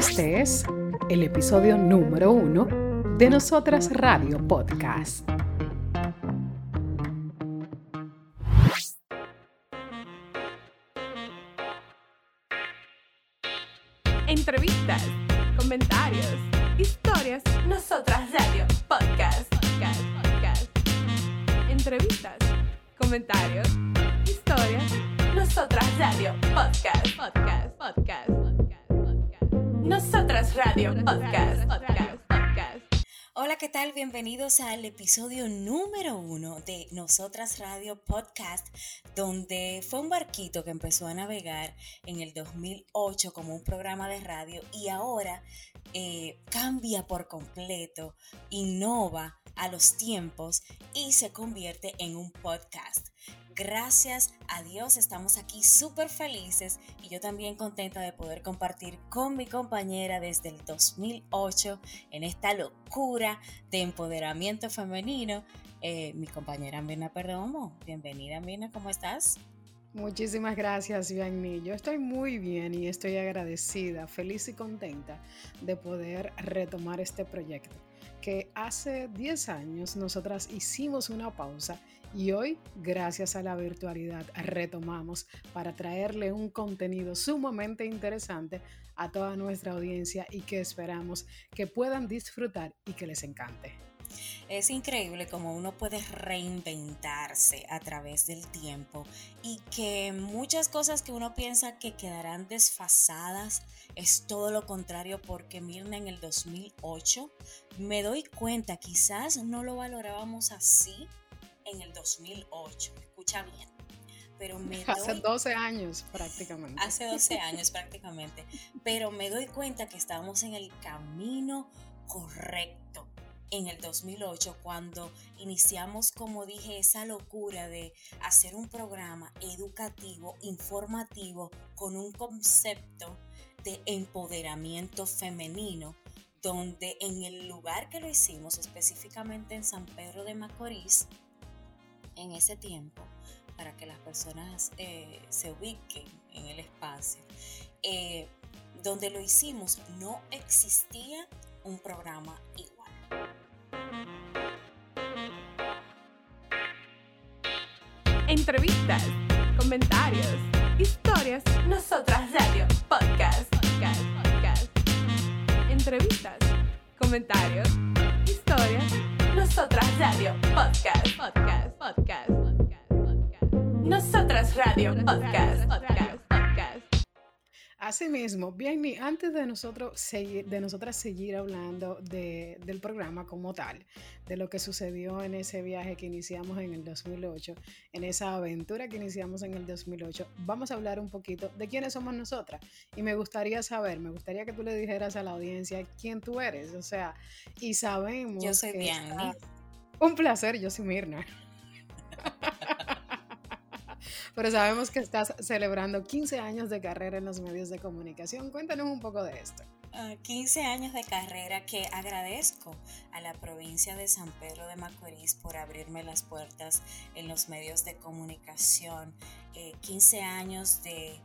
Este es el episodio número uno de Nosotras Radio Podcast. Entrevistas, comentarios, historias. Nosotras Radio Podcast. Podcast. Podcast. Entrevistas, comentarios, historias. Nosotras Radio Podcast. Podcast. Podcast. Nosotras Radio. Podcast. Hola, ¿qué tal? Bienvenidos al episodio número uno de Nosotras Radio Podcast, donde fue un barquito que empezó a navegar en el 2008 como un programa de radio y ahora eh, cambia por completo, innova a los tiempos y se convierte en un podcast. Gracias a Dios estamos aquí súper felices y yo también contenta de poder compartir con mi compañera desde el 2008 en esta locura de empoderamiento femenino. eh, mi compañera Mirna Perdomo. Bienvenida Mirna, ¿cómo estás? Muchísimas gracias, Bianni. Yo estoy muy bien y estoy agradecida, feliz y contenta de poder retomar este proyecto que hace 10 años nosotras hicimos una pausa y hoy, gracias a la virtualidad, retomamos para traerle un contenido sumamente interesante a toda nuestra audiencia y que esperamos que puedan disfrutar y que les encante. Es increíble cómo uno puede reinventarse a través del tiempo y que muchas cosas que uno piensa que quedarán desfasadas es todo lo contrario porque Mirna en el 2008 me doy cuenta, quizás no lo valorábamos así en el 2008, escucha bien, pero me Hace doy 12 años prácticamente. hace 12 años prácticamente, pero me doy cuenta que estábamos en el camino correcto en el 2008 cuando iniciamos, como dije, esa locura de hacer un programa educativo, informativo, con un concepto de empoderamiento femenino, donde en el lugar que lo hicimos, específicamente en San Pedro de Macorís, en ese tiempo, para que las personas eh, se ubiquen en el espacio, eh, donde lo hicimos no existía un programa igual. Entrevistas, comentarios, historias. Nosotras Radio Podcast. Podcast. Podcast. Entrevistas, comentarios, historias. Nosotras Radio Podcast. Podcast. Podcast. Podcast. Podcast. Nosotras Radio Podcast. Podcast. Podcast. Asimismo, bien, y antes de nosotros seguir, de nosotras seguir hablando de- del programa como tal, de lo que sucedió en ese viaje que iniciamos en el 2008, en esa aventura que iniciamos en el 2008, vamos a hablar un poquito de quiénes somos nosotras. Y me gustaría saber, me gustaría que tú le dijeras a la audiencia quién tú eres, o sea, y sabemos Yo soy que estás- Un placer, yo soy Mirna. Pero sabemos que estás celebrando 15 años de carrera en los medios de comunicación. Cuéntanos un poco de esto. Ah, 15 años de carrera que agradezco a la provincia de San Pedro de Macorís por abrirme las puertas en los medios de comunicación. Eh, 15 años de,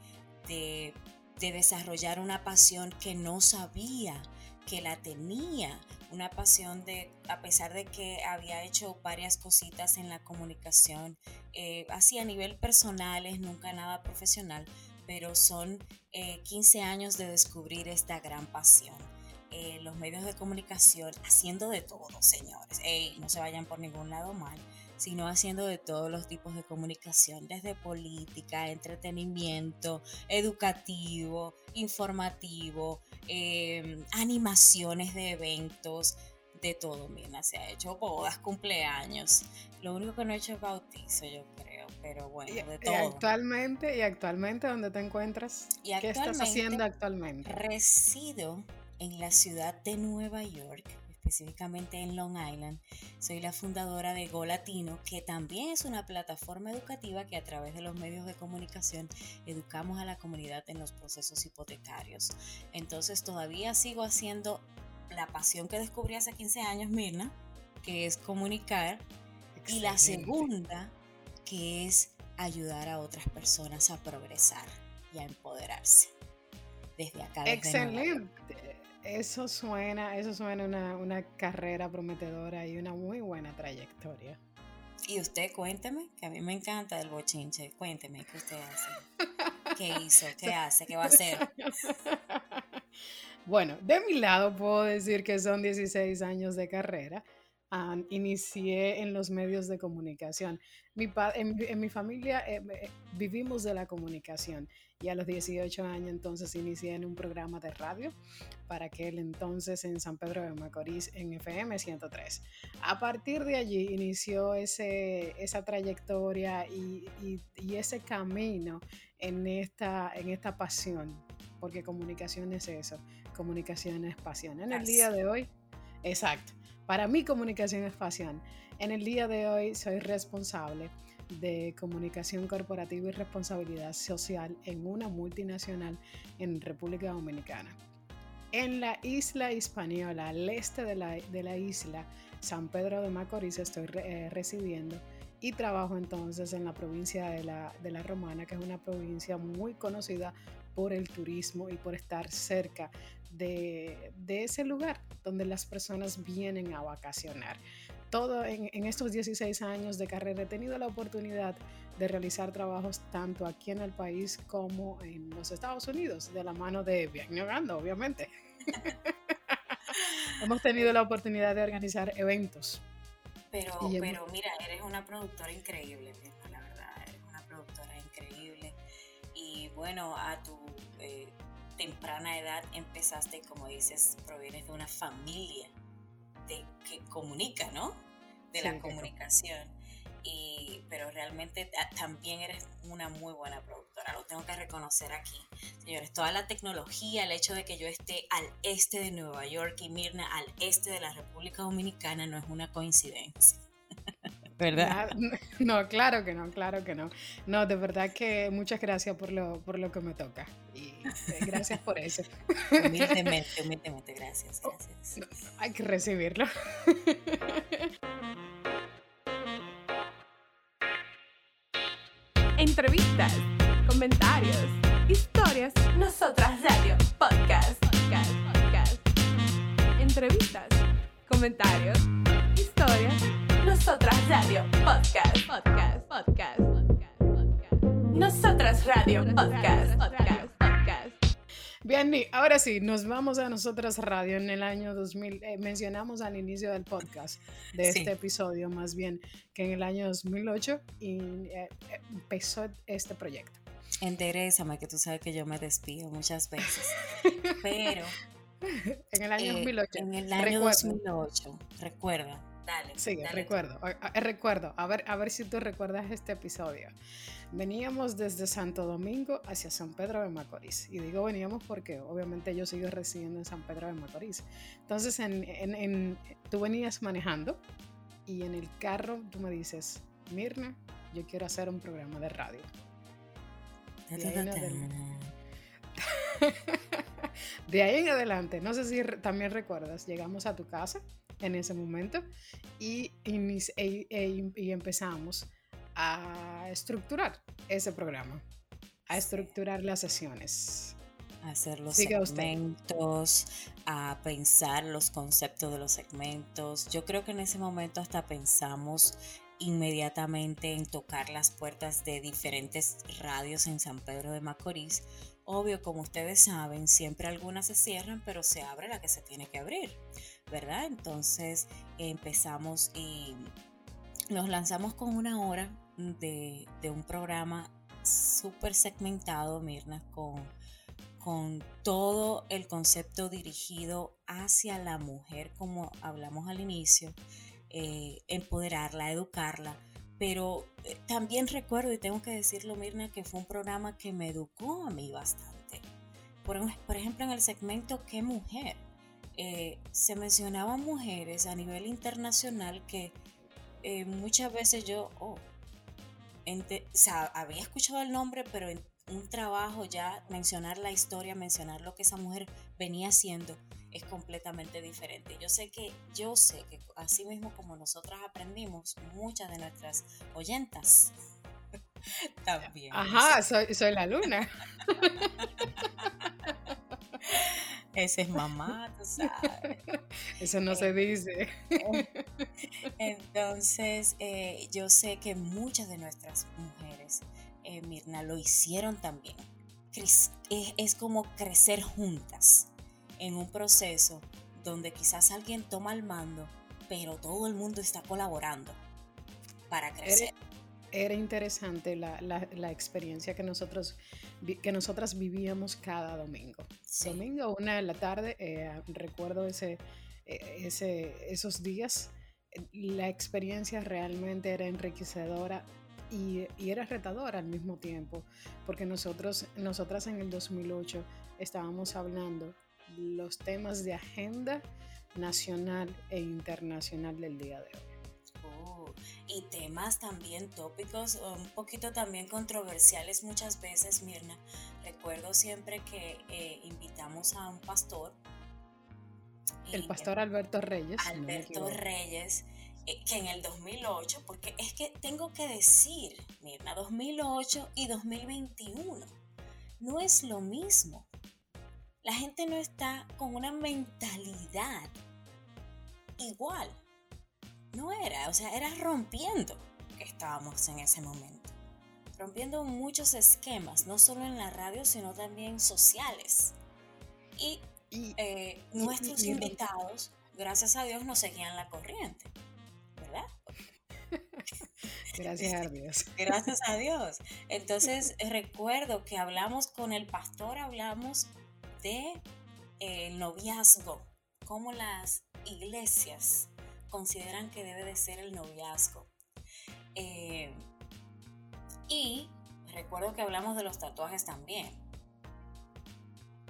de- de desarrollar una pasión que no sabía que la tenía. Una pasión de, a pesar de que había hecho varias cositas en la comunicación, eh, así a nivel personal, es nunca nada profesional, pero son eh, 15 años de descubrir esta gran pasión. Eh, los medios de comunicación haciendo de todo, señores. No se vayan por ningún lado mal, sino haciendo de todos los tipos de comunicación, desde política, entretenimiento, educativo, informativo, eh, animaciones de eventos, de todo, mira, se ha hecho bodas, cumpleaños. Lo único que no he hecho es bautizo, yo creo, pero bueno, Y, de y todo. actualmente, y actualmente, ¿dónde te encuentras? Y ¿Qué estás haciendo actualmente? Resido en la ciudad de Nueva York, específicamente en Long Island. Soy la fundadora de Go Latino, que también es una plataforma educativa que a través de los medios de comunicación educamos a la comunidad en los procesos hipotecarios. Entonces todavía sigo haciendo la pasión que descubrí hace 15 años, Mirna, que es comunicar, y la segunda, que es ayudar a otras personas a progresar y a empoderarse. Desde acá. Desde. Excelente. Eso suena, eso suena una, una carrera prometedora y una muy buena trayectoria. Y usted cuénteme, que a mí me encanta el bochinche. Cuénteme qué usted hace. ¿Qué hizo? ¿Qué hace? ¿Qué va a hacer? Bueno, de mi lado puedo decir que son 16 años de carrera. Inicié en los medios de comunicación. Mi en, mi familia eh, eh, vivimos de la comunicación y a los 18 años entonces inicié en un programa de radio para aquel entonces en San Pedro de Macorís en FM 103. A partir de allí inició ese, esa trayectoria y, y, ese camino en esta, en esta pasión, porque comunicación es eso, comunicación es pasión. En el día de hoy, exacto, para mí comunicación es pasión. En el día de hoy soy responsable de comunicación corporativa y responsabilidad social en una multinacional en República Dominicana. En la isla Hispaniola, al este de la, isla, San Pedro de Macorís, estoy eh, residiendo y trabajo entonces en la provincia de de la Romana, que es una provincia muy conocida por el turismo y por estar cerca de, de, ese lugar donde las personas vienen a vacacionar todo en, estos 16 años de carrera he tenido la oportunidad de realizar trabajos tanto aquí en el país como en los Estados Unidos, de la mano de Viagno obviamente. Hemos tenido la oportunidad de organizar eventos. Pero, pero mira, eres una productora increíble, verdad, bueno, a tu eh, temprana edad empezaste, como dices, provienes de una familia de, que comunica, ¿no? de la comunicación. Y, pero realmente también eres una muy buena productora, lo tengo que reconocer aquí. Señores, toda la tecnología, el hecho de que yo esté al este de Nueva York y Mirna al este de la República Dominicana no es una coincidencia. ¿Verdad? No, claro que no, claro que no. No, de verdad que muchas gracias por lo, por lo que me toca. Y eh, gracias por eso. Humildemente, humildemente, gracias, gracias. hay que recibirlo. entrevistas, comentarios, historias, nosotras radio, podcast, podcast, podcast. Entrevistas, comentarios, radio, podcast, podcast, podcast, podcast, podcast. Nosotras radio, podcast, podcast. Bien, ahora sí, nos vamos a Nosotras Radio en el año 2000. Eh, mencionamos al inicio del podcast de este episodio, más bien, que en el año 2008 y, eh, empezó este proyecto. Enderezame, que tú sabes que yo me despido muchas veces. Pero. en el año 2008. Eh, en el año 2008, recuerda. Dale. Sí, recuerdo. recuerdo. A ver, a ver si tú recuerdas este episodio. Veníamos desde Santo Domingo hacia San Pedro de Macorís. Y digo veníamos porque obviamente yo sigo residiendo en San Pedro de Macorís. Entonces en, tú venías manejando y en el carro tú me dices, Mirna, yo quiero hacer un programa de radio. De ahí, en adelante, no sé si también recuerdas, llegamos a tu casa en ese momento y, e, e, y empezamos a estructurar ese programa, a estructurar las sesiones. A hacer los segmentos, a pensar los conceptos de los segmentos. Yo creo que en ese momento hasta pensamos inmediatamente en tocar las puertas de diferentes radios en San Pedro de Macorís. Obvio, como ustedes saben, siempre algunas se cierran, pero se abre la que se tiene que abrir, ¿verdad? Entonces empezamos y nos lanzamos con una hora de, un programa súper segmentado, Mirna, con, con todo el concepto dirigido hacia la mujer, como hablamos al inicio, eh, empoderarla, educarla. Pero eh, también recuerdo, y tengo que decirlo, Mirna, que fue un programa que me educó a mí bastante. Por, ejemplo, en el segmento ¿Qué mujer? Eh, se mencionaban mujeres a nivel internacional que muchas veces yo, oh, o había escuchado el nombre, pero en un trabajo ya mencionar la historia, mencionar lo que esa mujer venía haciendo es completamente diferente. Yo sé que, yo sé que así mismo como nosotras aprendimos, muchas de nuestras oyentas también. Ajá, soy, soy la luna. Ese es mamá, tú sabes. Eso no se dice. Entonces, eh, yo sé que muchas de nuestras mujeres, eh, Mirna, lo hicieron también. Es, es como crecer juntas en un proceso donde quizás alguien toma el mando, pero todo el mundo está colaborando para crecer. Era, interesante la, la, experiencia que nosotros que nosotras vivíamos cada domingo. Domingo, una de la tarde, eh, recuerdo ese, e, ese, esos días, la experiencia realmente era enriquecedora y, y, era retadora al mismo tiempo, porque nosotros, nosotras en el 2008 estábamos hablando los temas de agenda nacional e internacional del día de hoy. Oh, y temas también tópicos, un poquito también controversiales muchas veces, Mirna. Recuerdo siempre que eh, invitamos a un pastor. El pastor Alberto Reyes. Alberto Reyes, eh, que en el 2008, porque es que tengo que decir, Mirna, 2008 y 2021 no es lo mismo la gente no está con una mentalidad igual. No era, o sea, era rompiendo que estábamos en ese momento. Rompiendo muchos esquemas, no solo en la radio, sino también sociales. Y, eh, nuestros invitados, gracias a Dios, nos seguían la corriente, ¿verdad? Gracias a Dios. Gracias a Dios. Entonces recuerdo que hablamos con el pastor, hablamos de el eh, noviazgo, cómo las iglesias consideran que debe de ser el noviazgo. Eh, y recuerdo que hablamos de los tatuajes también.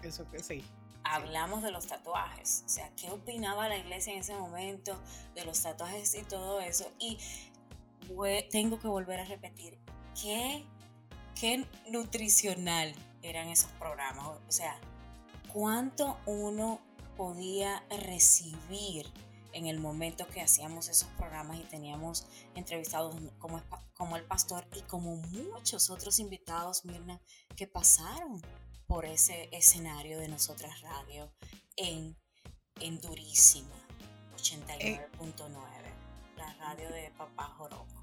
Eso que sí. Hablamos de los tatuajes, o sea, qué opinaba la iglesia en ese momento de los tatuajes y todo eso. Y tengo que volver a repetir, qué, qué nutricional eran esos programas. O sea, cuánto uno podía recibir en el momento que hacíamos esos programas y teníamos entrevistados como, como el pastor y como muchos otros invitados, Mirna, que pasaron por ese escenario de Nosotras Radio en, en Durísima, 89.9, la radio de Papá Joroco.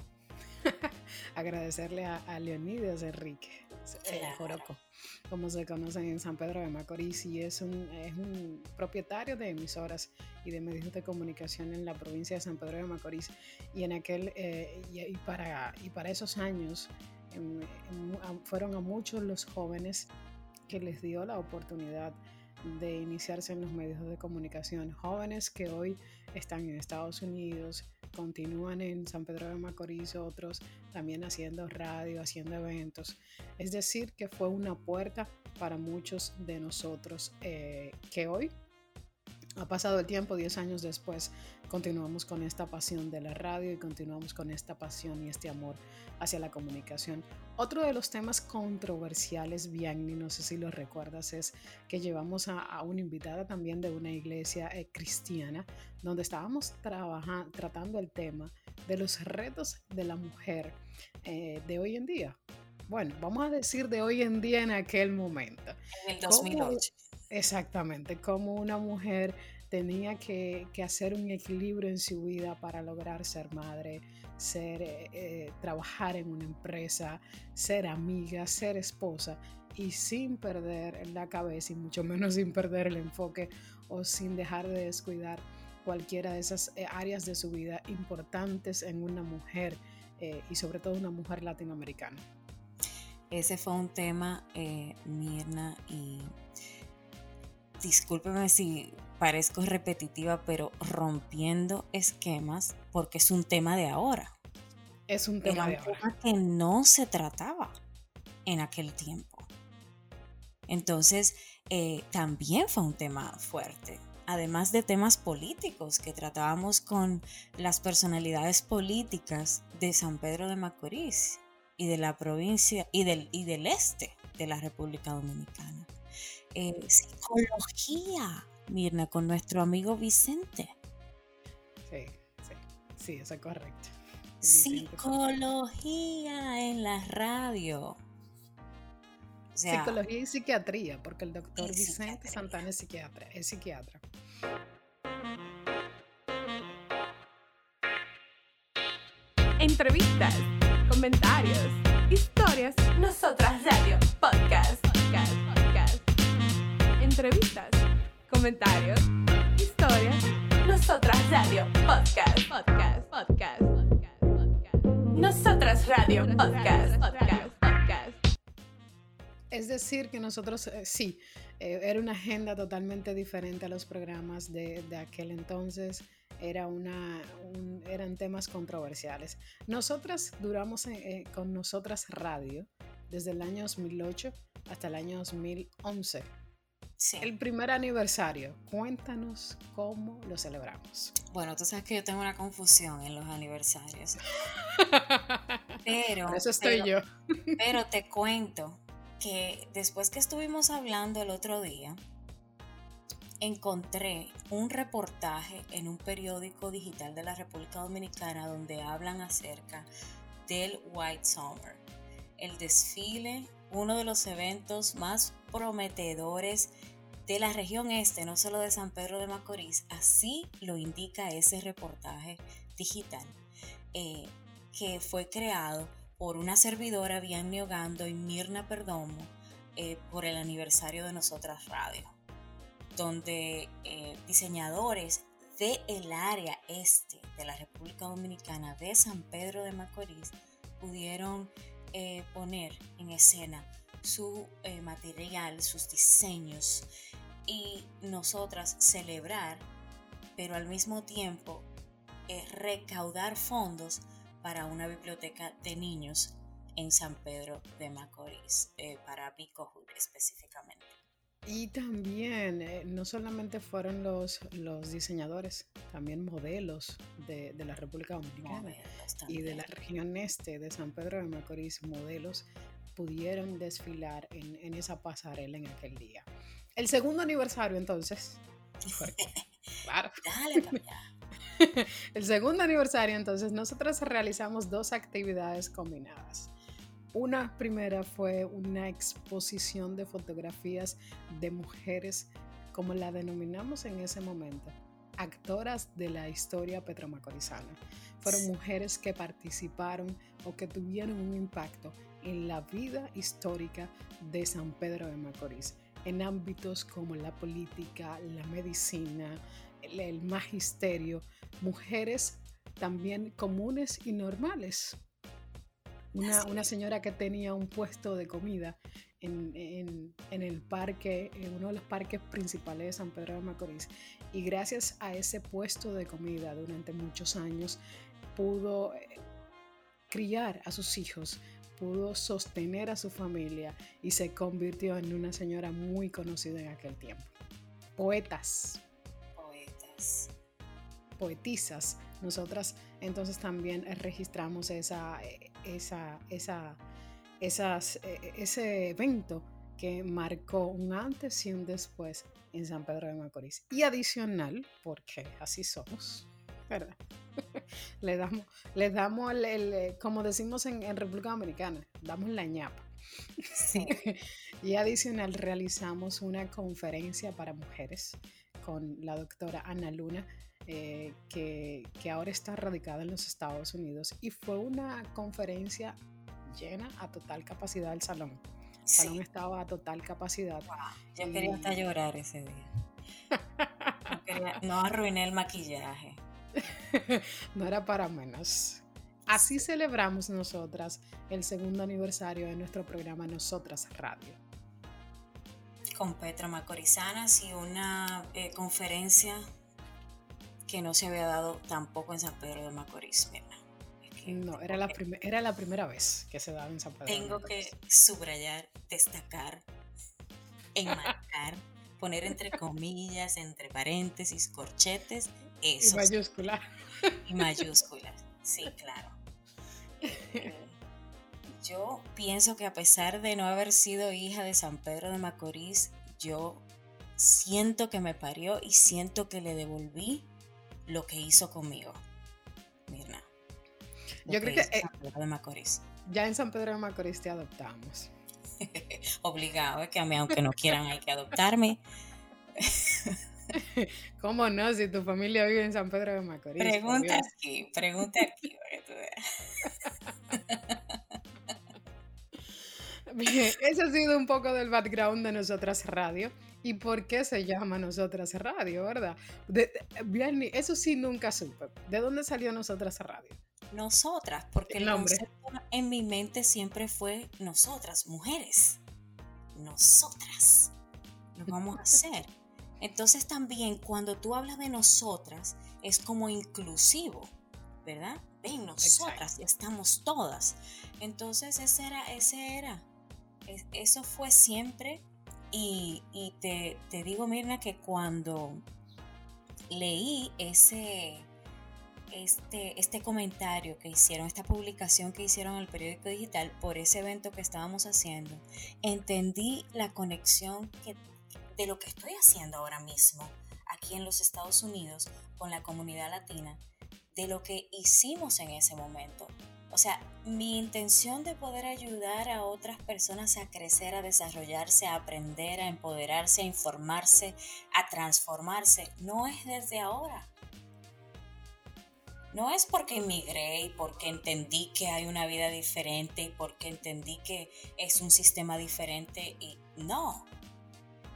Agradecerle a, a Leonidas Enrique, Joroco como se conocen en San Pedro de Macorís, y es un, es un propietario de emisoras y de medios de comunicación en la provincia de San Pedro de Macorís. Y, en aquel, eh, y, para, y para esos años fueron a muchos los jóvenes que les dio la oportunidad de iniciarse en los medios de comunicación. Jóvenes que hoy están en Estados Unidos, continúan en San Pedro de Macorís, otros también haciendo radio, haciendo eventos. Es decir, que fue una puerta para muchos de nosotros eh, que hoy ha pasado el tiempo, 10 años después, continuamos con esta pasión de la radio y continuamos con esta pasión y este amor hacia la comunicación. Otro de los temas controversiales, Bianni, no sé si lo recuerdas, es que llevamos a, una invitada también de una iglesia eh, cristiana, donde estábamos trabajando, tratando el tema de los retos de la mujer eh, de hoy en día. Bueno, vamos a decir de hoy en día en aquel momento. En el 2008. Exactamente, como una mujer tenía que, hacer un equilibrio en su vida para lograr ser madre, ser, eh, eh, trabajar en una empresa, ser amiga, ser esposa y sin perder la cabeza y mucho menos sin perder el enfoque o sin dejar de descuidar cualquiera de esas eh, áreas de su vida importantes en una mujer y sobre todo una mujer latinoamericana. Ese fue un tema, Mirna, y discúlpeme si parezco repetitiva, pero rompiendo esquemas porque es un tema de ahora. Es un tema de ahora. que no se trataba en aquel tiempo. Entonces, eh, también fue un tema fuerte. Además de temas políticos que tratábamos con las personalidades políticas de San Pedro de Macorís y de la provincia y del, y del este de la República Dominicana. Eh, psicología, Mirna, con nuestro amigo Vicente. Sí, sí, sí, eso es correcto. Psicología en la radio. Psicología y psiquiatría, porque el doctor Vicente Santana es psiquiatra, es psiquiatra. Entrevistas, comentarios, historias, nosotras radio, podcast, podcast, podcast. Entrevistas, comentarios, historias, nosotras radio, podcast, podcast, podcast, podcast. Nosotras radio, podcast, podcast, podcast. Es decir, que nosotros, eh, sí, eh, era una agenda totalmente diferente a los programas de, de aquel entonces era una, eran temas controversiales. Nosotras duramos eh, con Nosotras Radio desde el año 2008 hasta el año 2011. Sí. El primer aniversario, cuéntanos cómo lo celebramos. Bueno, tú sabes que yo tengo una confusión en los aniversarios. pero... eso estoy yo. pero te cuento que después que estuvimos hablando el otro día, encontré un reportaje en un periódico digital de la República Dominicana donde hablan acerca del White Summer, el desfile, uno de los eventos más prometedores de la región este, no solo de San Pedro de Macorís, así lo indica ese reportaje digital, eh, que fue creado por una servidora, Bianni Ogando y Mirna Perdomo, eh, por el aniversario de Nosotras Radio donde eh, diseñadores del el área este de la República Dominicana, de San Pedro de Macorís, pudieron poner en escena su eh, material, sus diseños y nosotras celebrar, pero al mismo tiempo recaudar fondos para una biblioteca de niños en San Pedro de Macorís, para Picohood específicamente. Y también, eh, no solamente fueron los, los diseñadores, también modelos de, la República Dominicana y de la región este de San Pedro de Macorís, modelos pudieron desfilar en, esa pasarela en aquel día. El segundo aniversario, entonces. claro. El segundo aniversario, entonces, nosotros realizamos dos actividades combinadas. Una primera fue una exposición de fotografías de mujeres, como la denominamos en ese momento, actoras de la historia petromacorizana. Fueron mujeres que participaron o que tuvieron un impacto en la vida histórica de San Pedro de Macorís, en ámbitos como la política, la medicina, el, magisterio, mujeres también comunes y normales, una, señora que tenía un puesto de comida en, el parque, en uno de los parques principales de San Pedro de Macorís. Y gracias a ese puesto de comida durante muchos años pudo eh, criar a sus hijos, pudo sostener a su familia y se convirtió en una señora muy conocida en aquel tiempo. Poetas. Poetas. Poetisas. Nosotras entonces también registramos esa, esa, esa, esas, ese evento que marcó un antes y un después en San Pedro de Macorís. Y adicional, porque así somos, ¿verdad? le damos, le damos el, eh, como decimos en, República Dominicana, damos la ñapa. y adicional realizamos una conferencia para mujeres con la doctora Ana Luna, eh, que, ahora está radicada en los Estados Unidos y fue una conferencia llena a total capacidad el salón. El salón estaba a total capacidad. Yo quería hasta llorar ese día. No, arruiné el maquillaje. no era para menos. Así celebramos nosotras el segundo aniversario de nuestro programa Nosotras Radio. Con Petra Macorizanas y una eh, conferencia que no se había dado tampoco en San Pedro de Macorís. no, era la, era la primera vez que se daba en San Pedro. Tengo que subrayar, destacar, enmarcar, poner entre comillas, entre paréntesis, corchetes, eso. Y mayúscula. Y mayúsculas, sí, claro. Eh, yo pienso que a pesar de no haber sido hija de San Pedro de Macorís, yo siento que me parió y siento que le devolví lo que hizo conmigo. Mirna. Yo creo que, de Macorís. ya en San Pedro de Macorís te adoptamos. obligado, es que a mí aunque no quieran hay que adoptarme. ¿Cómo no? Si tu familia vive en San Pedro de Macorís. Pregunta aquí, pregunta aquí. Bien, ese ha sido un poco del background de Nosotras Radio y por qué se llama Nosotras Radio, ¿verdad? bien, eso sí nunca supe. ¿De dónde salió Nosotras Radio? Nosotras, porque el, nombre en mi mente siempre fue nosotras, mujeres. Nosotras. Lo vamos a hacer. Entonces también cuando tú hablas de nosotras es como inclusivo, ¿verdad? Ven, nosotras, estamos todas. Entonces ese era, ese era. Eso fue siempre. Y, te, te digo, Mirna, que cuando leí ese, este, este comentario que hicieron, esta publicación que hicieron en el periódico digital por ese evento que estábamos haciendo, entendí la conexión que, de lo que estoy haciendo ahora mismo aquí en los Estados Unidos con la comunidad latina, de lo que hicimos en ese momento. O sea, mi intención de poder ayudar a otras personas a crecer, a desarrollarse, a aprender, a empoderarse, a informarse, a transformarse, no es desde ahora no es porque emigré y porque entendí que hay una vida diferente y porque entendí que es un sistema diferente y no,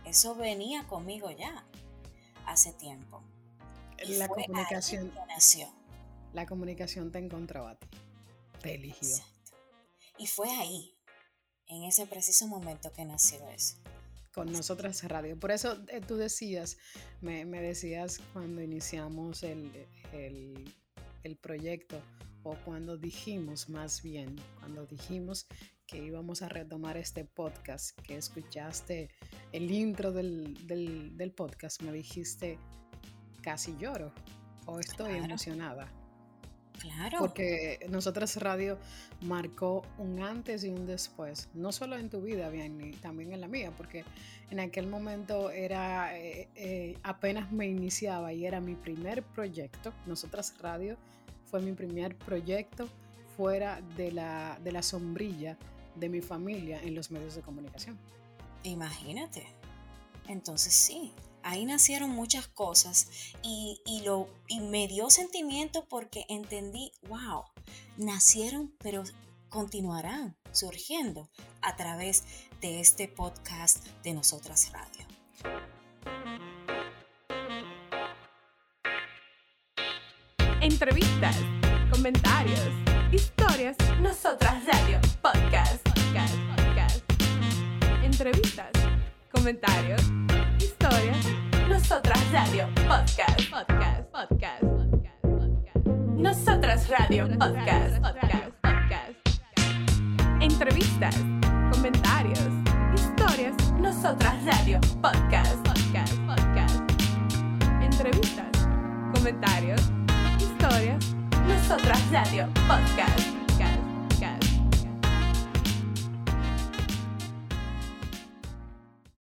eso venía conmigo ya hace tiempo. la comunicación nació. La comunicación te encontró a ti, te eligió. Y fue ahí, en ese preciso momento que nació eso con nosotras radio. Por eso eh, tú decías, me, decías cuando iniciamos el, el proyecto o cuando dijimos más bien, cuando dijimos que íbamos a retomar este podcast, que escuchaste el intro del, podcast, me dijiste, casi lloro o estoy emocionada. Claro. Porque Nosotras Radio marcó un antes y un después, no solo en tu vida, bien, también en la mía, porque en aquel momento era eh, eh, apenas me iniciaba y era mi primer proyecto, Nosotras Radio fue mi primer proyecto fuera de la, de la sombrilla de mi familia en los medios de comunicación. Imagínate. Entonces sí, ahí nacieron muchas cosas y, lo, y me dio sentimiento porque entendí, wow, nacieron pero continuarán surgiendo a través de este podcast de Nosotras Radio. Entrevistas, comentarios, historias, Nosotras Radio. Entrevistas, comentarios, historias, Nosotras Radio, podcast, podcast, podcast, podcast, podcast. Nosotras Radio, podcast, podcast, podcast. Entrevistas, comentarios, historias, Nosotras Radio, podcast, podcast, podcast. Entrevistas, comentarios, historias, Nosotras Radio Podcast.